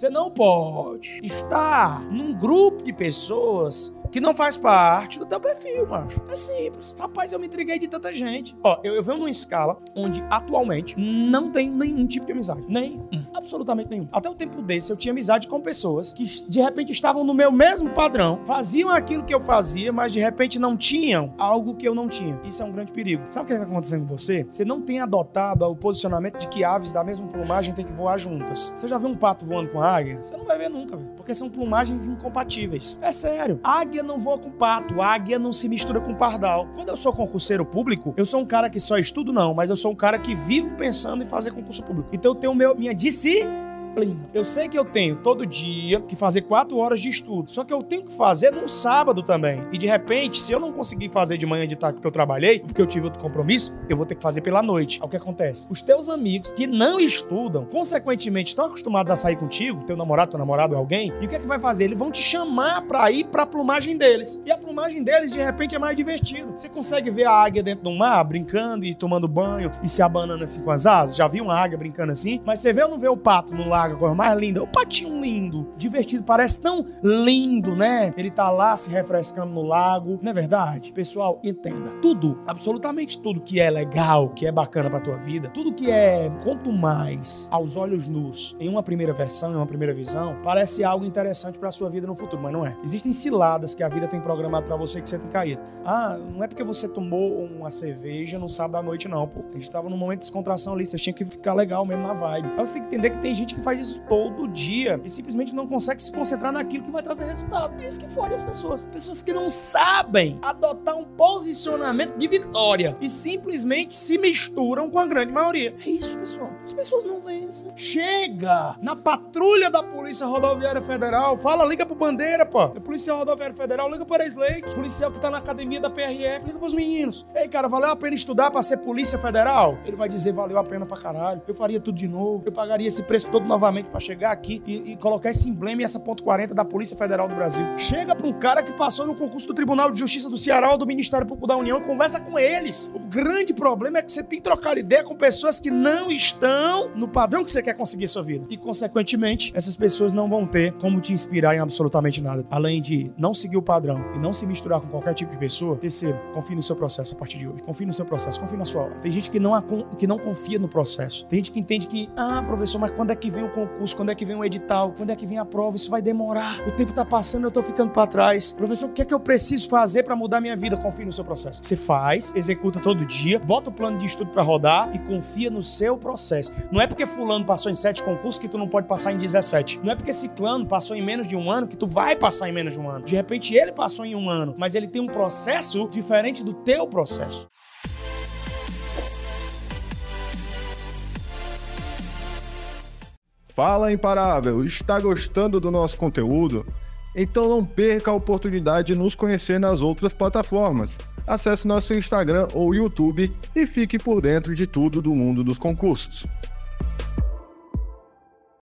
Você não pode estar num grupo de pessoas que não faz parte do teu perfil, macho. É simples. Rapaz, eu me intriguei de tanta gente. Ó, eu, eu venho numa escala onde atualmente não tem nenhum tipo de amizade. Nenhum. Absolutamente nenhum. Até o tempo desse eu tinha amizade com pessoas que de repente estavam no meu mesmo padrão, faziam aquilo que eu fazia, mas de repente não tinham algo que eu não tinha. Isso é um grande perigo. Sabe o que está acontecendo com você? Você não tem adotado o posicionamento de que aves da mesma plumagem têm que voar juntas. Você já viu um pato voando com águia? Você não vai ver nunca, velho. Porque são plumagens incompatíveis. É sério. Águia águia não voa com pato, águia não se mistura com pardal. Quando eu sou concurseiro público, eu sou um cara que só estudo, não, mas eu sou um cara que vivo pensando em fazer concurso público. Então eu tenho meu, minha disciplina disciplina. Eu sei que eu tenho todo dia que fazer quatro horas de estudo, só que eu tenho que fazer no sábado também. E de repente, se eu não conseguir fazer de manhã de tarde porque eu trabalhei, porque eu tive outro compromisso, eu vou ter que fazer pela noite. É o que acontece. Os teus amigos que não estudam, consequentemente estão acostumados a sair contigo, teu namorado, teu namorado alguém, e o que é que vai fazer? Eles vão te chamar para ir para a plumagem deles. E a plumagem deles, de repente, é mais divertido. Você consegue ver a águia dentro do mar, brincando e tomando banho e se abanando assim com as asas? Já viu uma águia brincando assim? Mas você vê ou não vê o pato no lago, a coisa mais linda. O patinho lindo, divertido, parece tão lindo, né? Ele tá lá se refrescando no lago, não é verdade? Pessoal, entenda. Tudo, absolutamente tudo que é legal, que é bacana pra tua vida, tudo que é, quanto mais aos olhos nus, em uma primeira versão, em uma primeira visão, parece algo interessante pra sua vida no futuro, mas não é. Existem ciladas que a vida tem programado para você que você tem caído. Ah, não é porque você tomou uma cerveja no sábado à noite, não, pô. A gente tava num momento de descontração ali, você tinha que ficar legal mesmo na vibe. Aí você tem que entender que tem gente que faz isso todo dia e simplesmente não consegue se concentrar naquilo que vai trazer resultado. É isso que fode as pessoas. Pessoas que não sabem adotar um posicionamento de vitória e simplesmente se misturam com a grande maioria. É isso, pessoal. As pessoas não vencem. Chega na patrulha da Polícia Rodoviária Federal, fala, liga pro Bandeira, pô. A Polícia Rodoviária Federal, liga para a Slake. Policial que tá na academia da PRF, liga pros meninos. Ei, cara, valeu a pena estudar para ser Polícia Federal? Ele vai dizer, valeu a pena pra caralho. Eu faria tudo de novo. Eu pagaria esse preço todo novamente pra chegar aqui e, e, colocar esse emblema e essa ponto 40 da Polícia Federal do Brasil. Chega para um cara que passou no concurso do Tribunal de Justiça do Ceará ou do Ministério Público da União e conversa com eles. O grande problema é que você tem que trocar ideia com pessoas que não estão no padrão que você quer conseguir sua vida. E, consequentemente, essas pessoas não vão ter como te inspirar em absolutamente nada. Além de não seguir o padrão e não se misturar com qualquer tipo de pessoa. Terceiro, confie no seu processo a partir de hoje. Confie no seu processo, confie na sua hora. Tem gente que não, que não confia no processo. Tem gente que entende que, ah, professor, mas quando é que vem o concurso? Quando é que vem o edital? Quando é que vem a prova? Isso vai demorar. O tempo tá passando, eu tô ficando para trás. Professor, o que é que eu preciso fazer para mudar minha vida? Confie no seu processo. Você faz, executa todo dia, bota o plano de estudo para rodar e confia no seu processo. Não é porque fulano passou em sete concursos que tu não pode passar em 17. Não é porque ciclano passou em menos de um ano que tu vai passar em menos de um ano. De repente ele passou em um ano, mas ele tem um processo diferente do teu processo. Fala Imparável, está gostando do nosso conteúdo? Então não perca a oportunidade de nos conhecer nas outras plataformas. Acesse nosso Instagram ou YouTube e fique por dentro de tudo do mundo dos concursos.